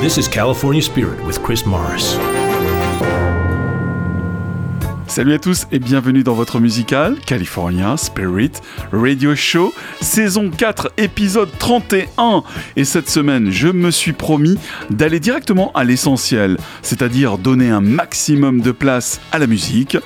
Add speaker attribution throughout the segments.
Speaker 1: This is California Spirit with Chris Morris.
Speaker 2: Salut à tous et bienvenue dans votre musical California Spirit Radio Show, saison 4, épisode 31. Et cette semaine, je me suis promis d'aller directement à l'essentiel, c'est-à-dire donner un maximum de place à la musique.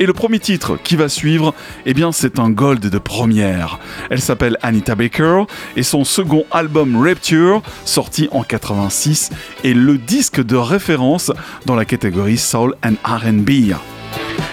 Speaker 2: Et le premier titre qui va suivre, eh c'est un gold de première. Elle s'appelle Anita Baker et son second album Rapture, sorti en 86, est le disque de référence dans la catégorie Soul and R&B.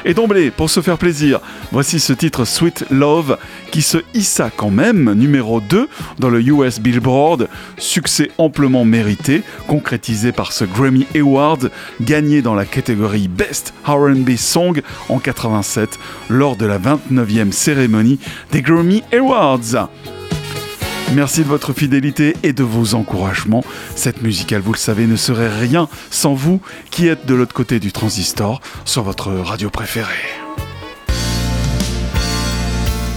Speaker 2: Et d'emblée, pour se faire plaisir, voici ce titre Sweet Love qui se hissa quand même numéro 2 dans le US Billboard, succès amplement mérité, concrétisé par ce Grammy Award gagné dans la catégorie Best R&B Song en 87 lors de la 29e cérémonie des Grammy Awards. Merci de votre fidélité et de vos encouragements. Cette musicale, vous le savez, ne serait rien sans vous qui êtes de l'autre côté du transistor sur votre radio préférée.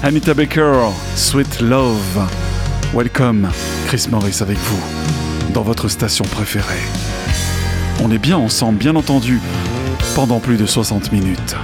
Speaker 2: Anita Baker, Sweet Love. Welcome, Chris Morris avec vous, dans votre station préférée. On est bien ensemble, bien entendu, pendant plus de 60 minutes.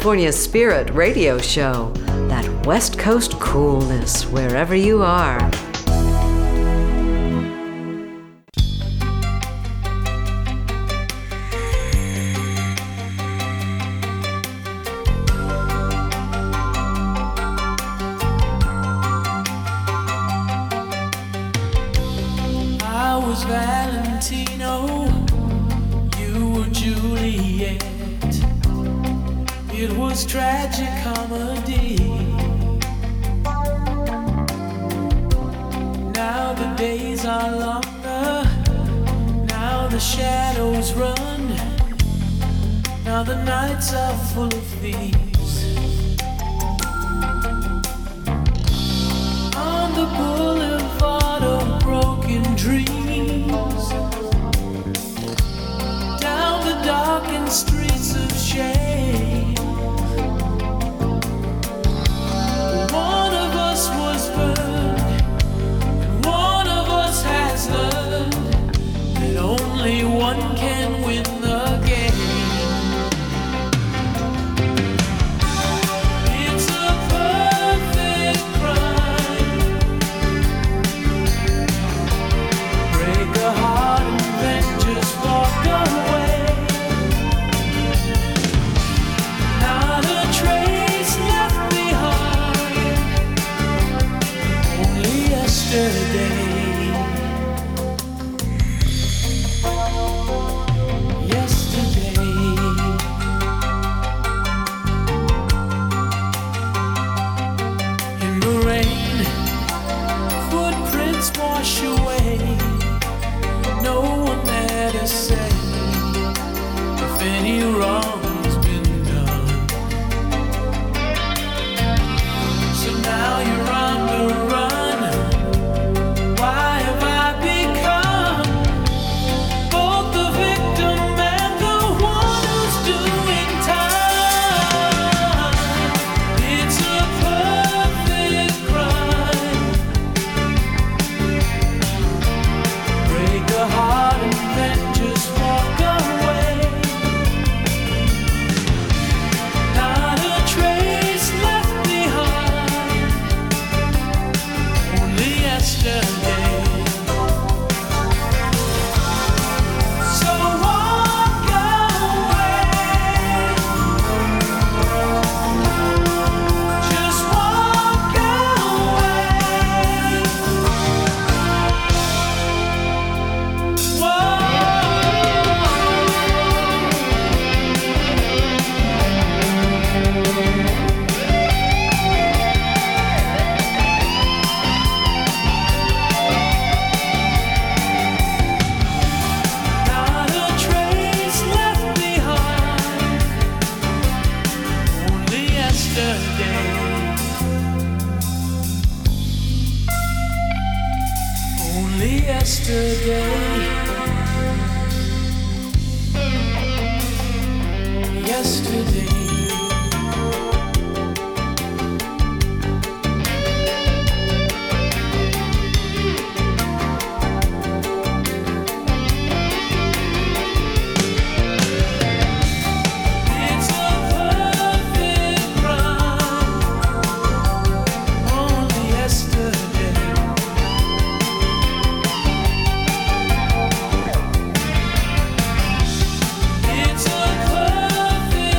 Speaker 3: California Spirit radio show. That West Coast coolness wherever you are.
Speaker 4: Now the nights are full of thieves. On the boulevard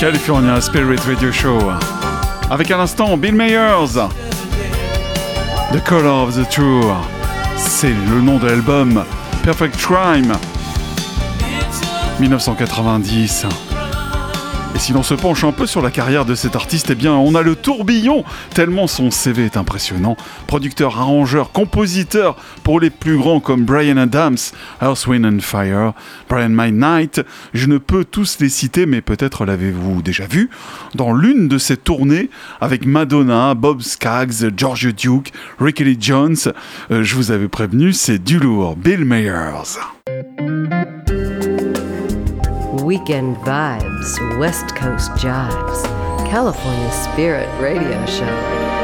Speaker 2: California Spirit Radio Show. Avec à l'instant Bill Mayers. The Color of the True. C'est le nom de l'album Perfect Crime 1990. Si l'on se penche un peu sur la carrière de cet artiste, eh bien, on a le tourbillon, tellement son CV est impressionnant. Producteur, arrangeur, compositeur pour les plus grands comme Brian Adams, Earth, and Fire, Brian Midnight. Je ne peux tous les citer, mais peut-être l'avez-vous déjà vu dans l'une de ses tournées avec Madonna, Bob Scaggs, George Duke, Ricky Lee Jones. Euh, je vous avais prévenu, c'est du lourd. Bill Mayers.
Speaker 3: Weekend vibes, West Coast jives, California Spirit Radio Show.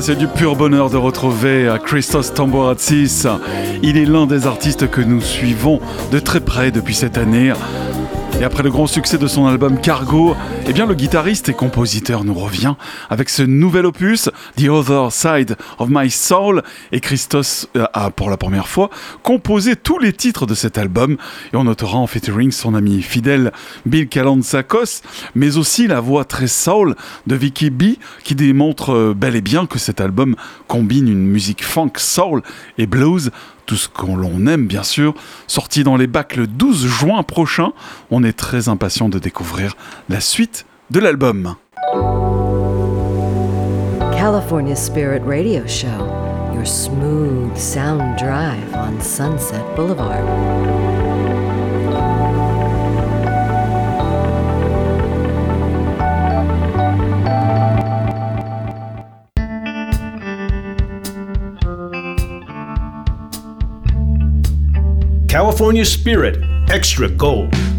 Speaker 2: C'est du pur bonheur de retrouver Christos Tambouratis. Il est l'un des artistes que nous suivons de très près depuis cette année. Et après le grand succès de son album Cargo, eh bien le guitariste et compositeur nous revient avec ce nouvel opus, The Other Side of My Soul. Et Christos euh, a pour la première fois composé tous les titres de cet album. Et on notera en featuring son ami fidèle Bill Kalantzakos, mais aussi la voix très soul de Vicky B, qui démontre euh, bel et bien que cet album combine une musique funk, soul et blues tout ce qu'on l'on aime bien sûr, sorti dans les bacs le 12 juin prochain. On est très impatient de découvrir la suite de l'album.
Speaker 3: California Spirit Radio Show, your smooth sound drive on Sunset Boulevard.
Speaker 1: California Spirit Extra Gold.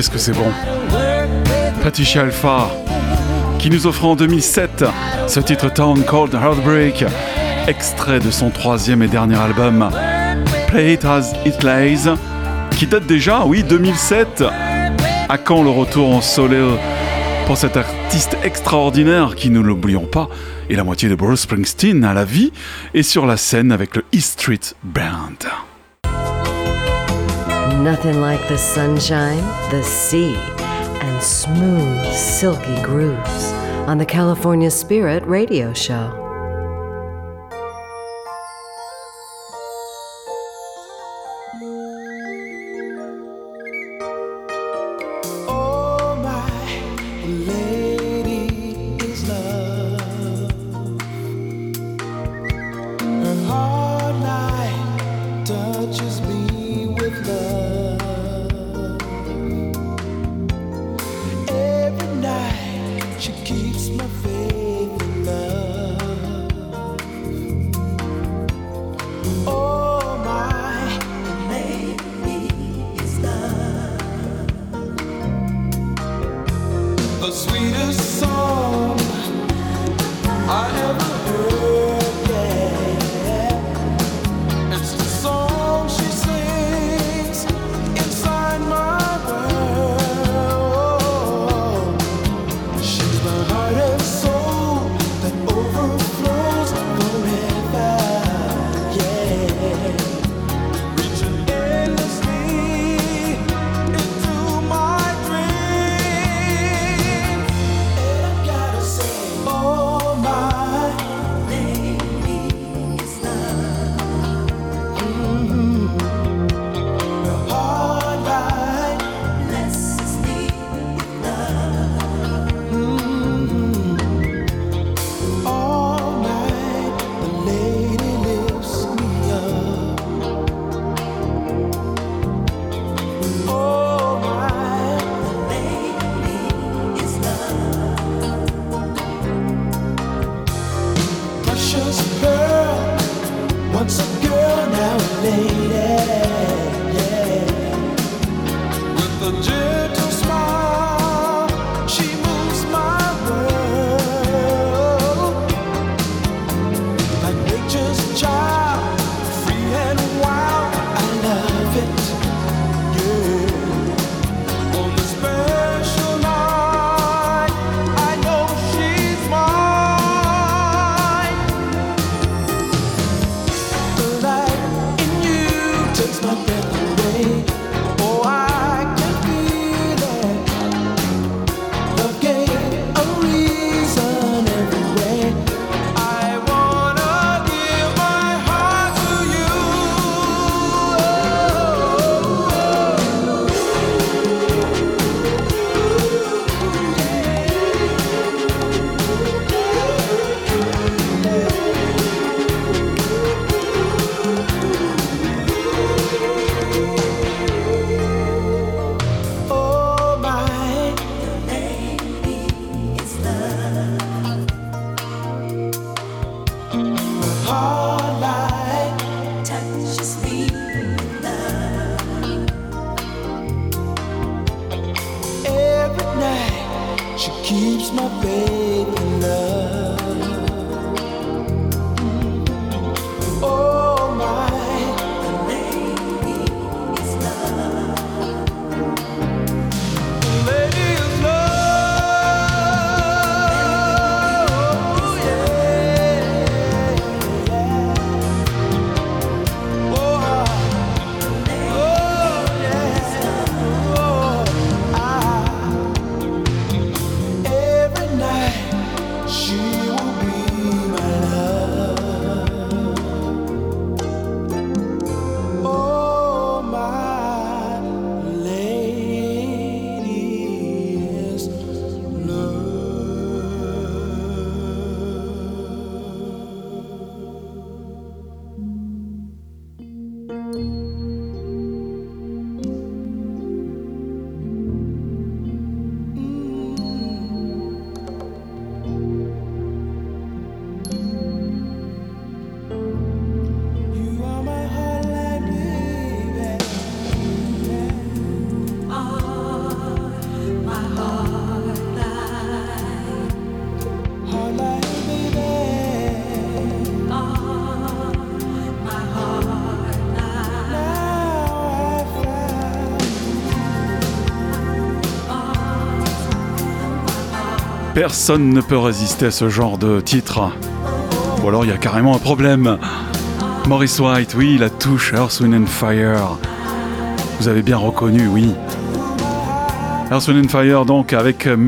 Speaker 2: Qu'est-ce que c'est bon. Patricia Alpha, qui nous offre en 2007 ce titre Town Called Heartbreak, extrait de son troisième et dernier album Play It As It Lays, qui date déjà, oui, 2007. À quand le retour en solo pour cet artiste extraordinaire qui, ne l'oublions pas, est la moitié de Bruce Springsteen à la vie et sur la scène avec le E Street Band?
Speaker 3: Nothing like the sunshine, the sea, and smooth, silky grooves on the California Spirit Radio Show.
Speaker 5: Oh, my
Speaker 2: Personne ne peut résister à ce genre de titre. Ou alors il y a carrément un problème. Maurice White, oui, la touche Earth, Wind and Fire. Vous avez bien reconnu, oui. Earth, Wind and Fire, donc, avec euh,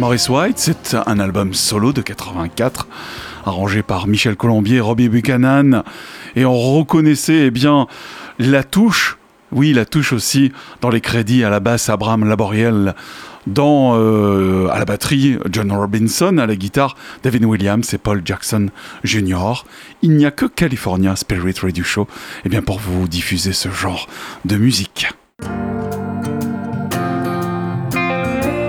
Speaker 2: Maurice White, c'est un album solo de 84, arrangé par Michel Colombier Robbie Buchanan. Et on reconnaissait, eh bien, la touche, oui, la touche aussi, dans les crédits à la basse, Abraham Laboriel, dans, euh, à la batterie, John Robinson, à la guitare, David Williams et Paul Jackson Jr. Il n'y a que California Spirit Radio Show eh bien, pour vous diffuser ce genre de musique.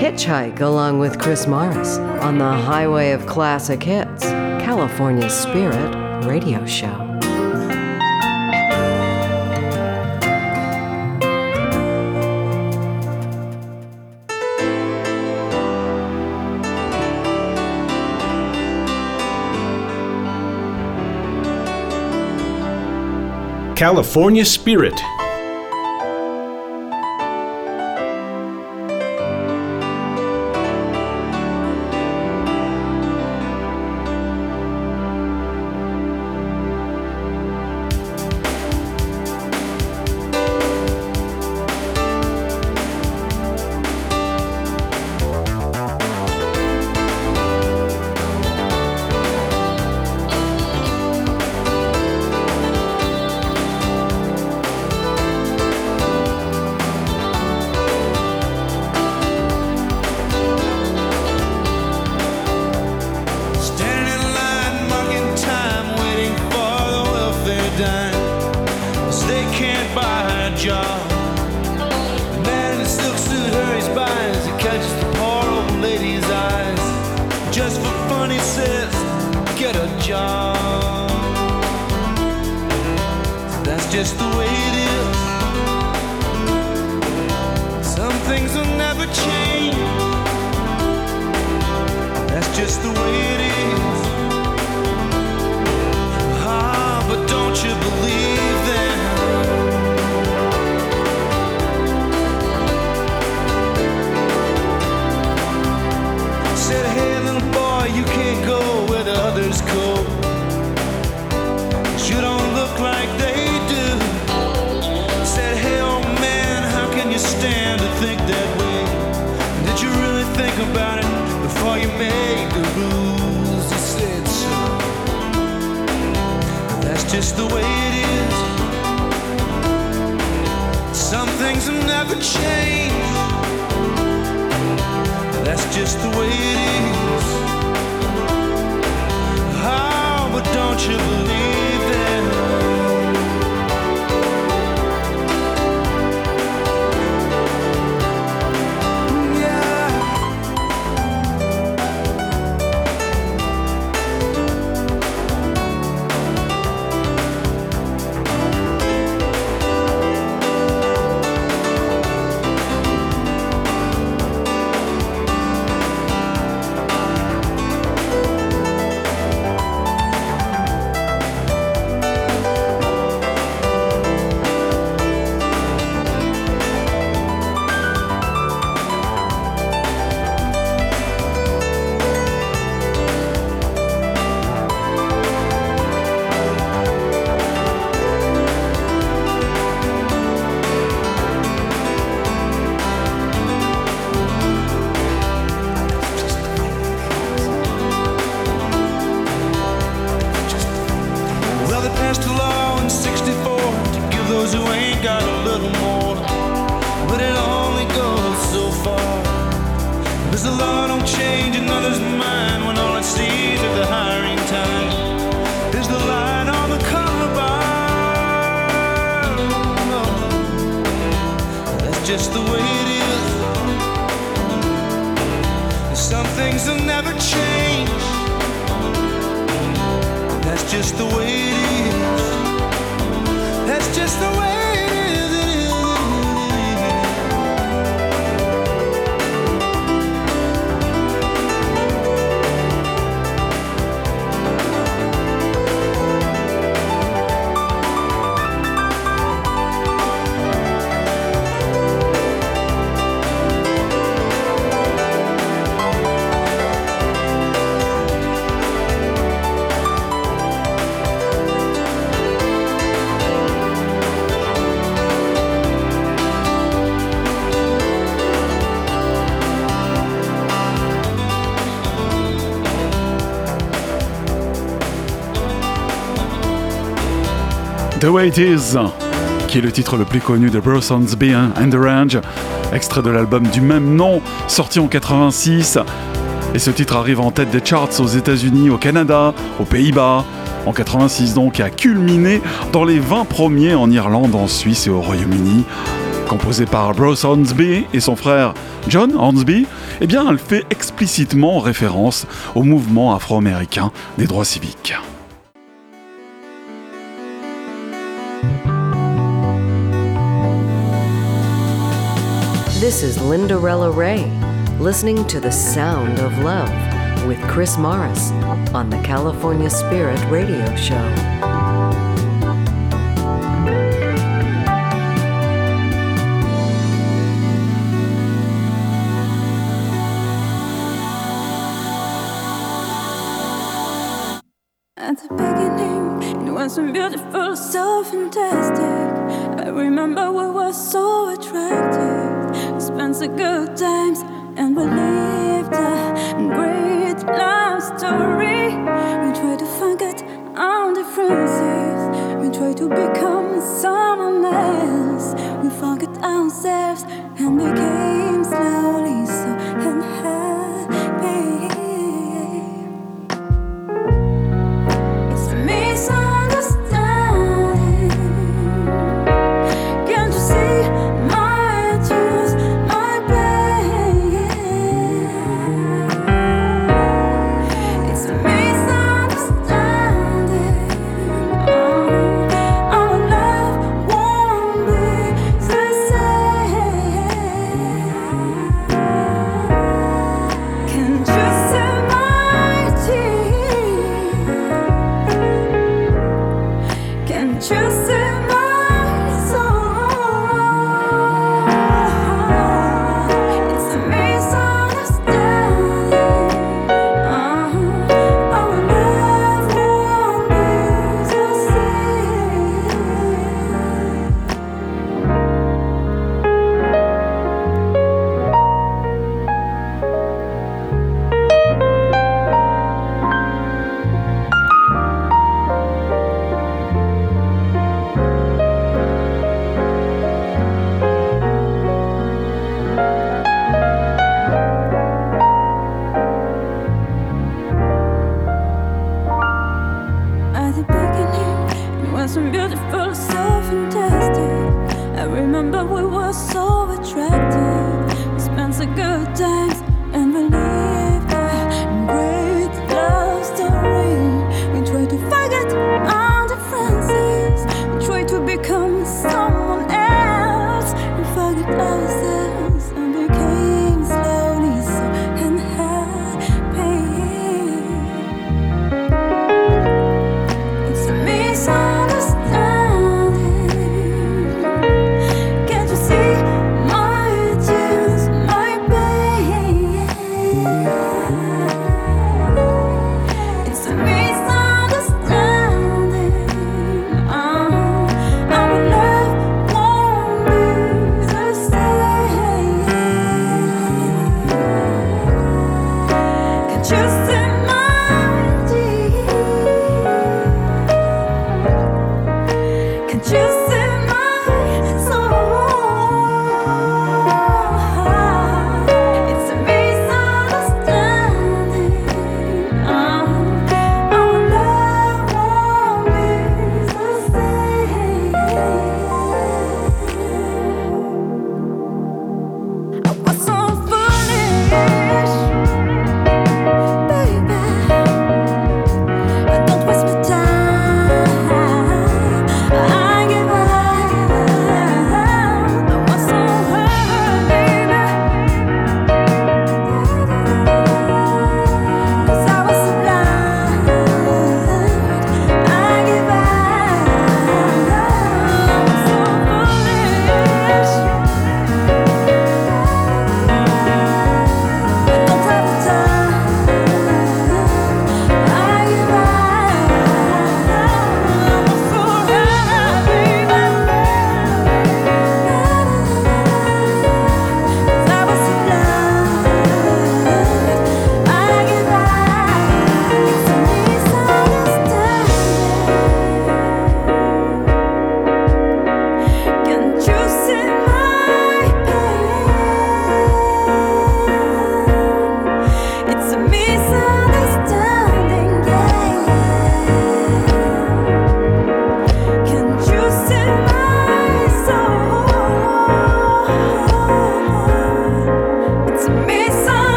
Speaker 3: Hitchhike along with Chris Morris on the highway of classic hits, California Spirit Radio Show.
Speaker 5: California Spirit.
Speaker 6: The Way It Is,
Speaker 2: qui est le titre le plus connu de Broson's Bean and the Range, extrait de l'album du même nom, sorti en 86. Et ce titre arrive en tête des charts aux États-Unis, au Canada, aux Pays-Bas, en 86 donc, et a culminé dans les 20 premiers en Irlande, en Suisse et au Royaume-Uni. Composé par Bruce Hornsby et son frère John Hornsby, eh bien, elle fait explicitement référence au mouvement afro-américain des droits civiques.
Speaker 3: This is Lindarella Ray, listening to The Sound of Love with Chris Morris on the California Spirit Radio Show.
Speaker 7: At the beginning, it wasn't beautiful, so fantastic. I remember we were so attractive. Spent the good times and we lived a great love story. We try to forget our differences. We try to become someone else. We forget ourselves and became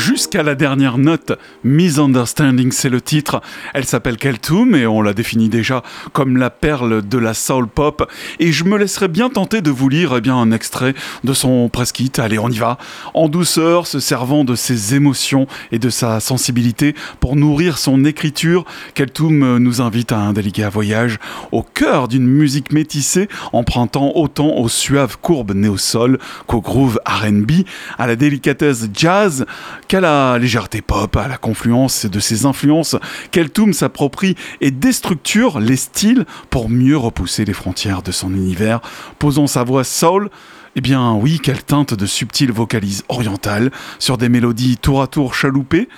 Speaker 2: jusqu'à la dernière note. Misunderstanding, c'est le titre. Elle s'appelle Keltoum et on la définit déjà comme la perle de la soul pop. Et je me laisserai bien tenter de vous lire eh bien, un extrait de son press. Allez, on y va. En douceur, se servant de ses émotions et de sa sensibilité pour nourrir son écriture, Keltoum nous invite à un délicat voyage au cœur d'une musique métissée, empruntant autant aux suaves courbes néo-sol qu'au groove R&B, à la délicatesse jazz qu'à la légèreté pop, à la confluence de ses influences. Keltoum s'approprie et déstructure les styles pour mieux repousser les frontières de son univers, posant sa voix soul eh bien oui, quelle teinte de subtiles vocalises orientales sur des mélodies tour à tour chaloupées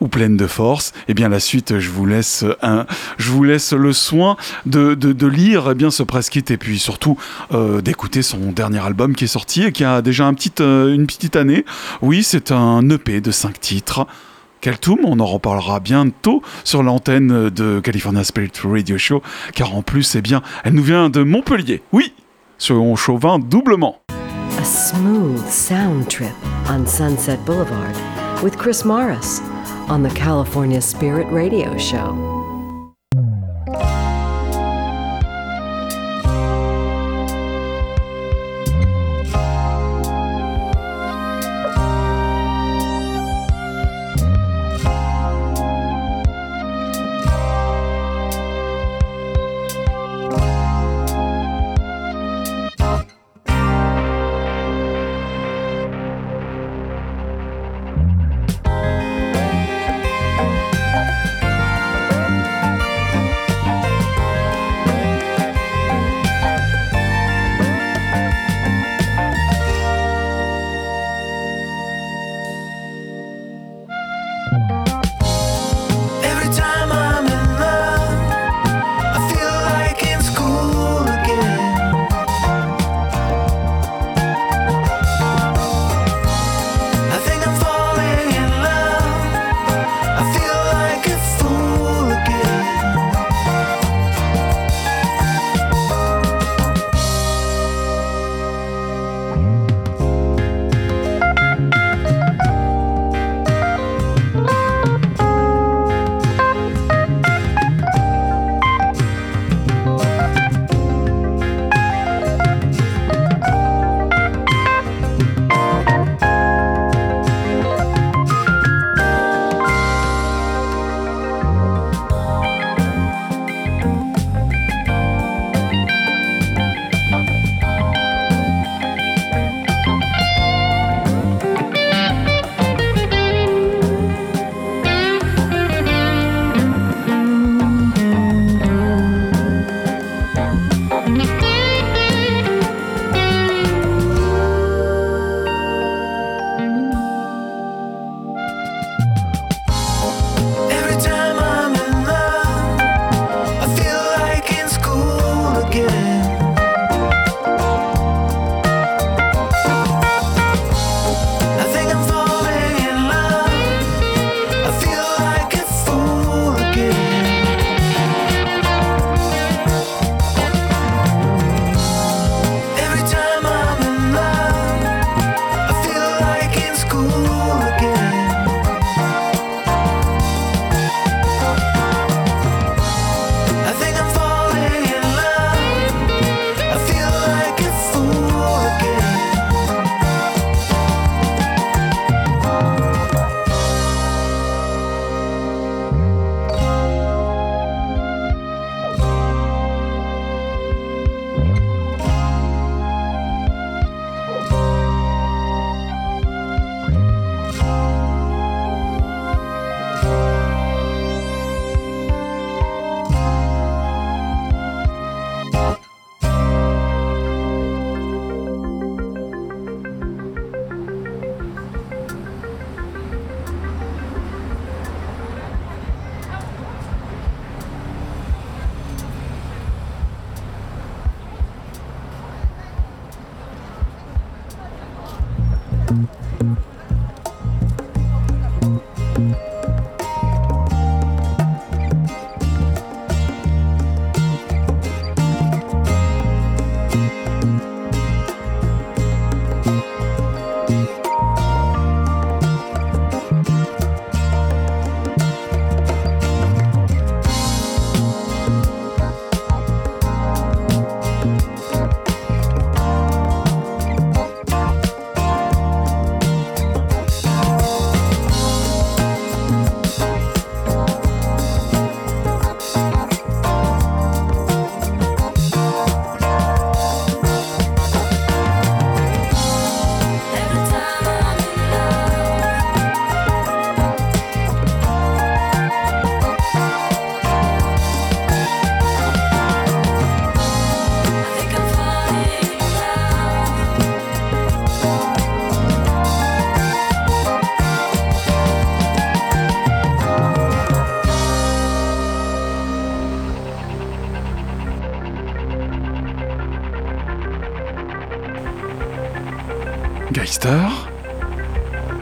Speaker 2: ou pleines de force. Eh bien la suite, je vous laisse un, je vous laisse le soin de, de, lire eh bien ce press kit et puis surtout euh, d'écouter son dernier album qui est sorti et qui a déjà euh, une petite année. Oui, c'est un EP de 5 titres. Keltoum, on en reparlera bientôt sur l'antenne de California Spirit Radio Show, car en plus, eh bien, elle nous vient de Montpellier. Oui, sur chauvin doublement.
Speaker 3: A smooth sound trip on Sunset Boulevard with Chris Morris on the California Spirit Radio Show.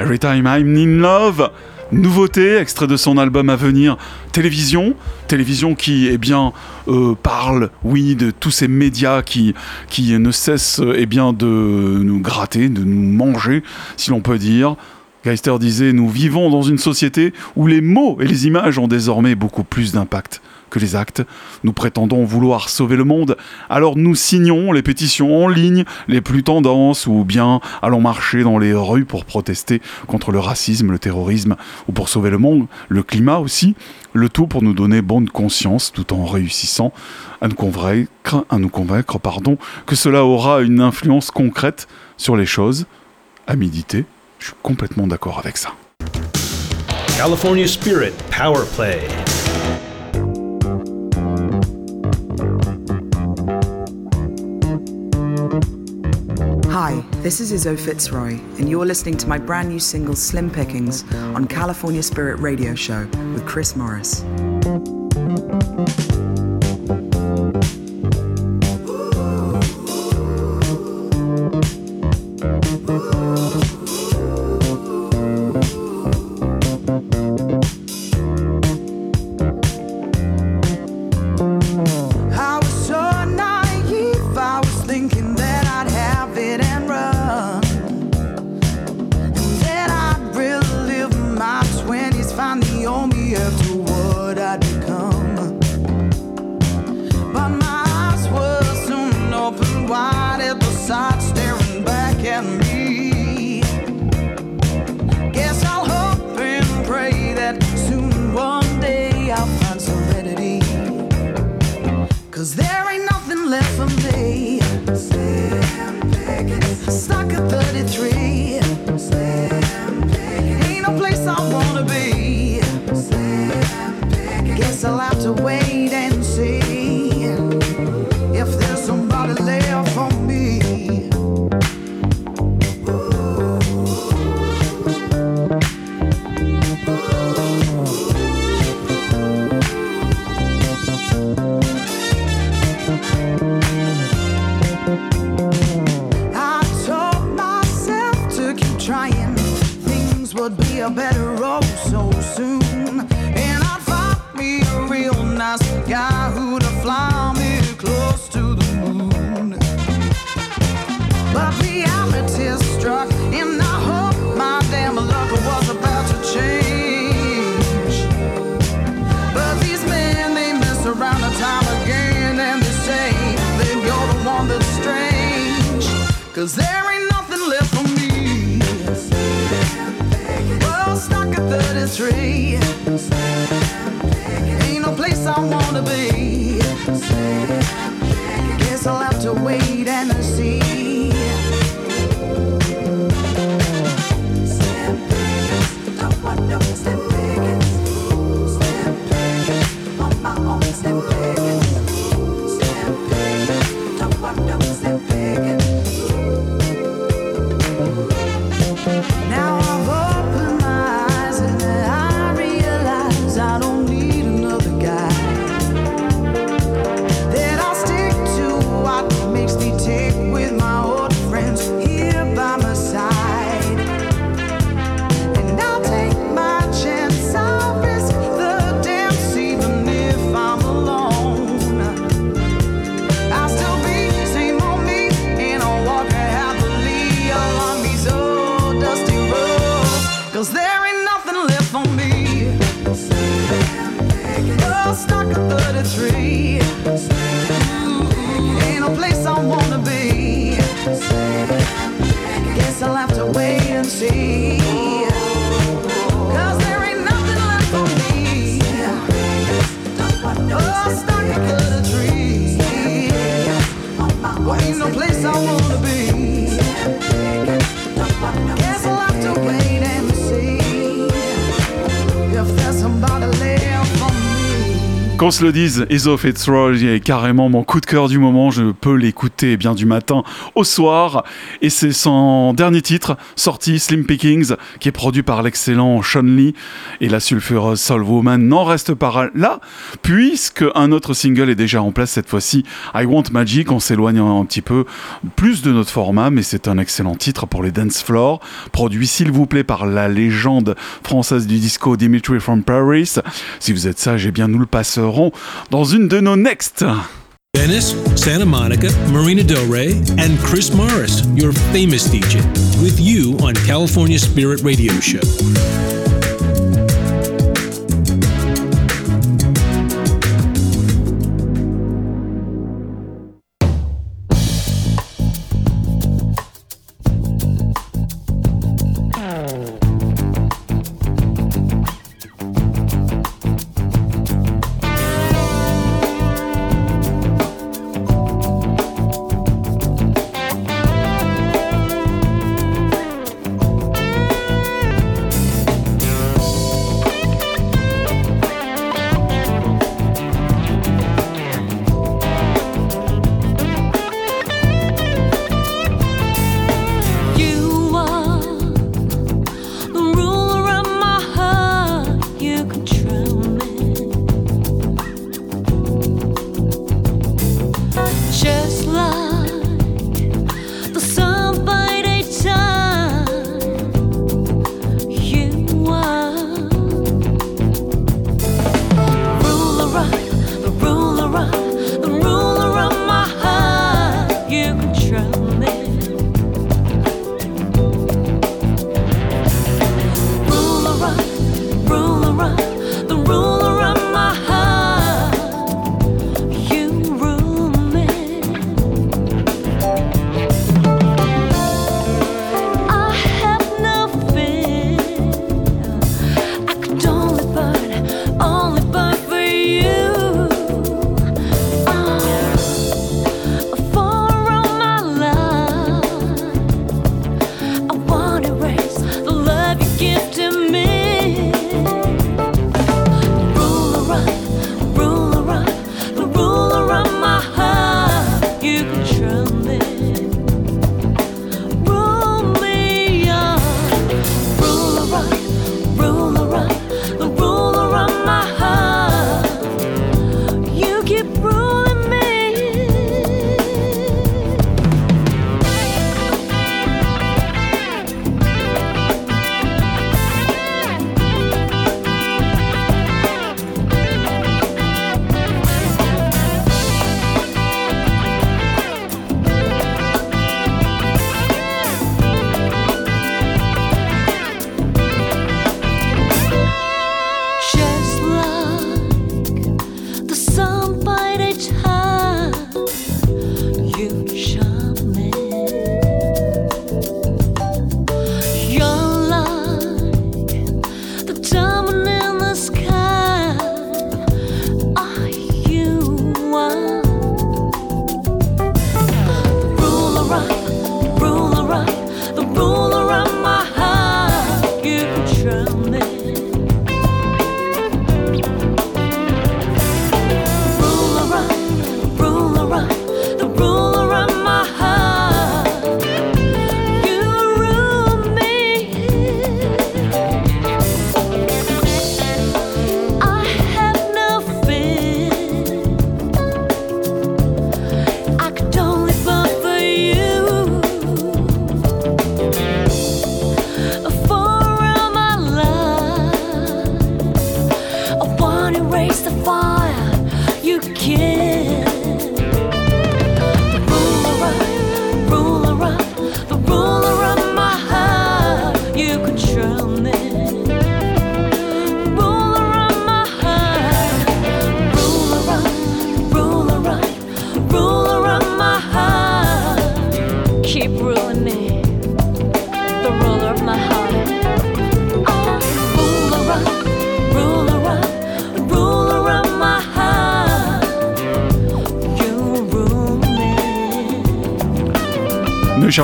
Speaker 2: Every Time I'm in Love. Nouveauté, extrait de son album à venir, Télévision. Télévision qui, eh bien, euh, parle, oui, de tous ces médias qui, qui ne cessent, eh bien, de nous gratter, de nous manger, si l'on peut dire. Geister disait Nous vivons dans une société où les mots et les images ont désormais beaucoup plus d'impact que les actes. Nous prétendons vouloir sauver le monde, alors nous signons les pétitions en ligne les plus tendances ou bien allons marcher dans les rues pour protester contre le racisme, le terrorisme ou pour sauver le monde, le climat aussi. Le tout pour nous donner bonne conscience tout en réussissant à nous convaincre, pardon, que cela aura une influence concrète sur les choses. À méditer, je suis complètement d'accord avec ça.
Speaker 1: California Spirit Power Play.
Speaker 8: This is Izzo Fitzroy, and you're listening to my brand new single Slim Pickings on California Spirit Radio Show with Chris Morris.
Speaker 9: Wait and see.
Speaker 2: Qu'on se le dise, Eso Fitzroy est carrément mon coup de cœur du moment. Je peux l'écouter eh bien du matin au soir. Et c'est son dernier titre, sorti Slim Pickings, qui est produit par l'excellent Sean Lee. Et la sulfureuse Soul Woman n'en reste pas là, puisque un autre single est déjà en place cette fois-ci. I Want Magic. On s'éloigne un petit peu plus de notre format, mais c'est un excellent titre pour les dance floors. Produit, s'il vous plaît, par la légende française du disco Dimitri from Paris. Si vous êtes sage, eh bien, nous le passerons dans une de nos next.
Speaker 1: Venice, Santa Monica, Marina Del Rey, and Chris Morris, your famous DJ, with you on California Spirit Radio Show.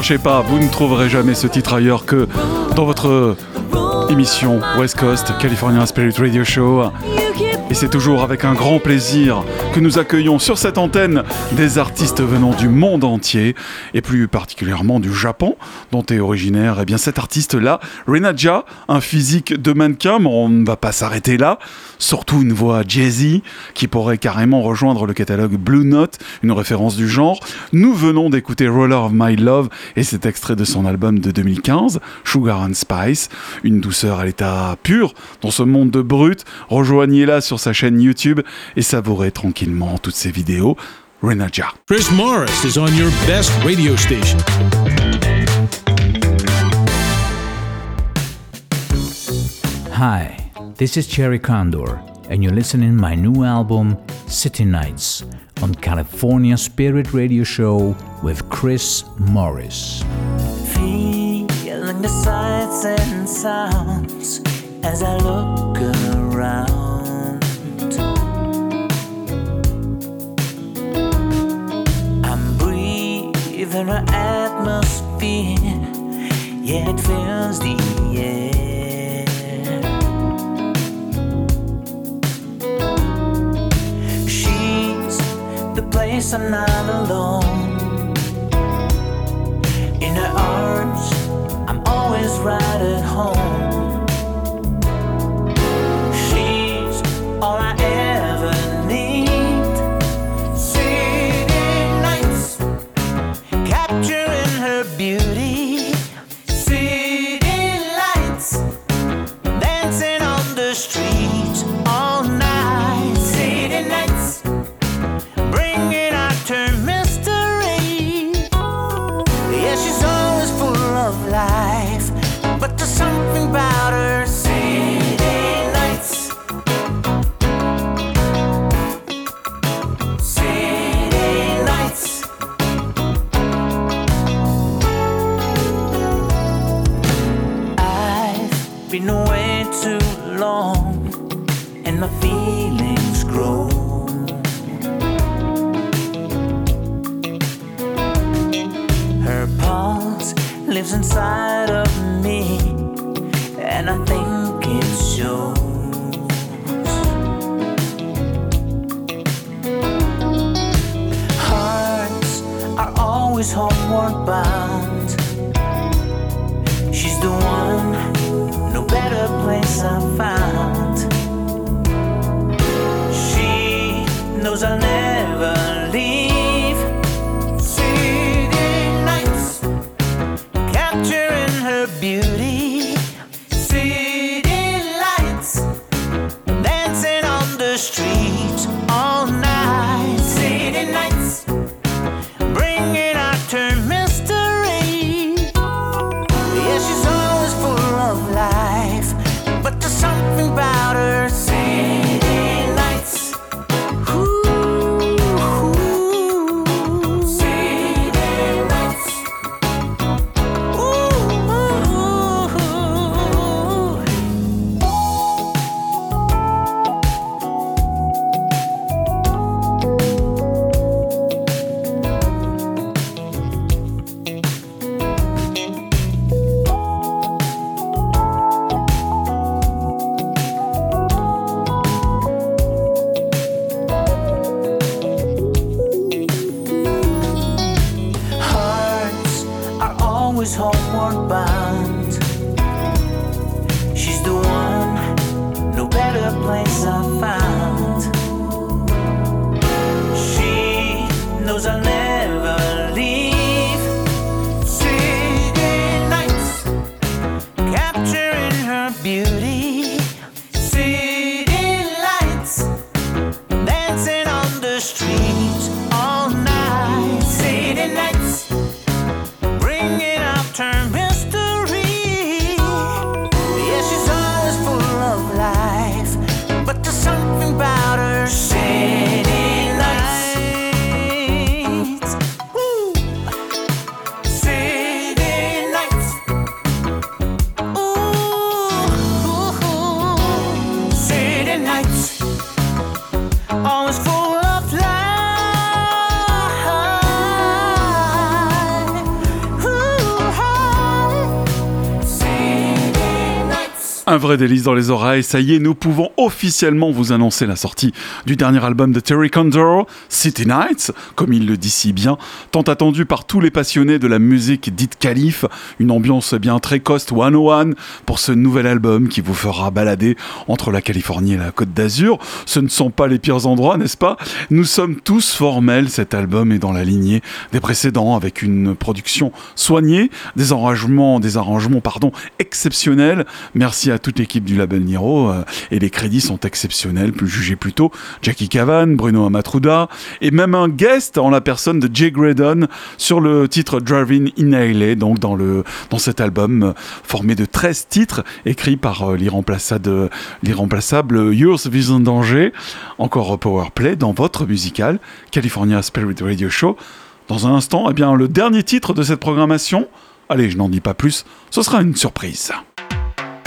Speaker 2: Cherchez pas, vous ne trouverez jamais ce titre ailleurs que dans votre émission West Coast California Spirit Radio Show. Et c'est toujours avec un grand plaisir que nous accueillons sur cette antenne des artistes venant du monde entier, et plus particulièrement du Japon, dont est originaire eh bien, cet artiste-là, Renaja, un physique de mannequin, mais on ne va pas s'arrêter là. Surtout une voix jazzy qui pourrait carrément rejoindre le catalogue Blue Note, une référence du genre. Nous venons d'écouter Roller of My Love et cet extrait de son album de 2015, Sugar and Spice, une douceur à l'état pur dans ce monde de brut. Rejoignez-la sur sa chaîne YouTube et savourez tranquillement toutes ses vidéos. Renaja.
Speaker 1: Chris Morris is on your best radio station.
Speaker 10: Hi, this is Cherry Condor, and you're listening to my new album City Nights on California Spirit Radio Show with Chris Morris.
Speaker 11: Feeling the sights and sounds as I look around. I'm breathing an atmosphere, yeah, it fills the air. Place I'm not alone. In her arms, I'm always right at home. Inside of me, and I think it shows. Hearts are always homeward bound. She's the one, no better place I found. She knows I'll never
Speaker 2: Un vrai délice dans les oreilles, ça y est, nous pouvons officiellement vous annoncer la sortie du dernier album de Terry Condor, City Nights, comme il le dit si bien, tant attendu par tous les passionnés de la musique dite calife, une ambiance bien très cost 101 pour ce nouvel album qui vous fera balader entre la Californie et la Côte d'Azur. Ce ne sont pas les pires endroits, n'est-ce pas? Nous sommes tous formels, cet album est dans la lignée des précédents avec une production soignée, des arrangements, des arrangements pardon, exceptionnels. Merci à toute l'équipe du label Niro euh, et les crédits sont exceptionnels, plus jugés plutôt Jackie Cavan, Bruno Amatruda et même un guest en la personne de Jay Graydon sur le titre Driving in LA, donc dans, le, dans cet album euh, formé de 13 titres écrits par euh, l'irremplaçable, l'irremplaçable Yours Vision Danger, encore Powerplay dans votre musical California Spirit Radio Show. Dans un instant, eh bien, le dernier titre de cette programmation, allez, je n'en dis pas plus, ce sera une surprise.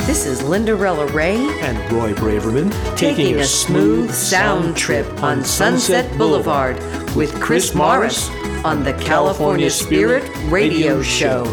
Speaker 11: This is Lindarella Ray
Speaker 12: And Roy Braverman
Speaker 11: taking a smooth sound trip on Sunset Boulevard with Chris Morris on the California Spirit Radio Show.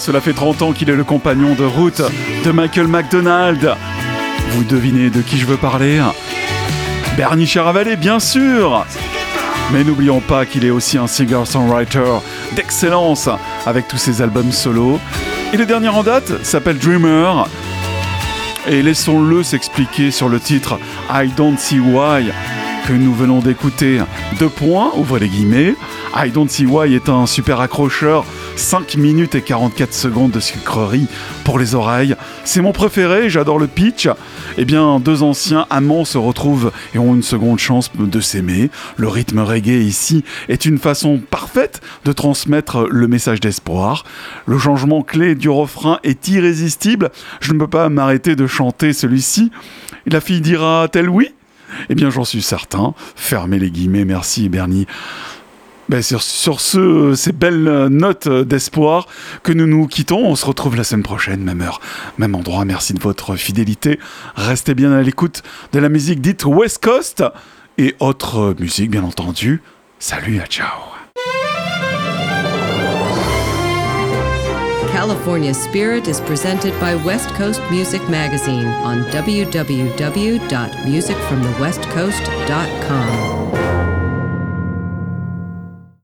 Speaker 2: Cela fait 30 ans qu'il est le compagnon de route de Michael McDonald. Vous devinez de qui je veux parler Bernie Charavallet, bien sûr Mais n'oublions pas qu'il est aussi un singer-songwriter d'excellence avec tous ses albums solo. Et le dernier en date s'appelle Dreamer. Et laissons-le s'expliquer sur le titre I Don't See Why que nous venons d'écouter. Deux points, ouvrez les guillemets. I Don't See Why est un super accrocheur. 5 minutes et 44 secondes de sucrerie pour les oreilles. C'est mon préféré, j'adore le pitch. Eh bien, deux anciens amants se retrouvent et ont une seconde chance de s'aimer. Le rythme reggae ici est une façon parfaite de transmettre le message d'espoir. Le changement clé du refrain est irrésistible. Je ne peux pas m'arrêter de chanter celui-ci. La fille dira-t-elle oui? Eh bien, j'en suis certain. Fermez les guillemets, merci Bernie. Ben, sur, sur ce, ces belles euh, notes euh, d'espoir que nous nous quittons, on se retrouve la semaine prochaine, même heure, même endroit. Merci de votre fidélité. Restez bien à l'écoute de la musique dite West Coast et autres musiques, bien entendu. Salut, à ciao.
Speaker 3: California Spirit is presented by West Coast Music Magazine on.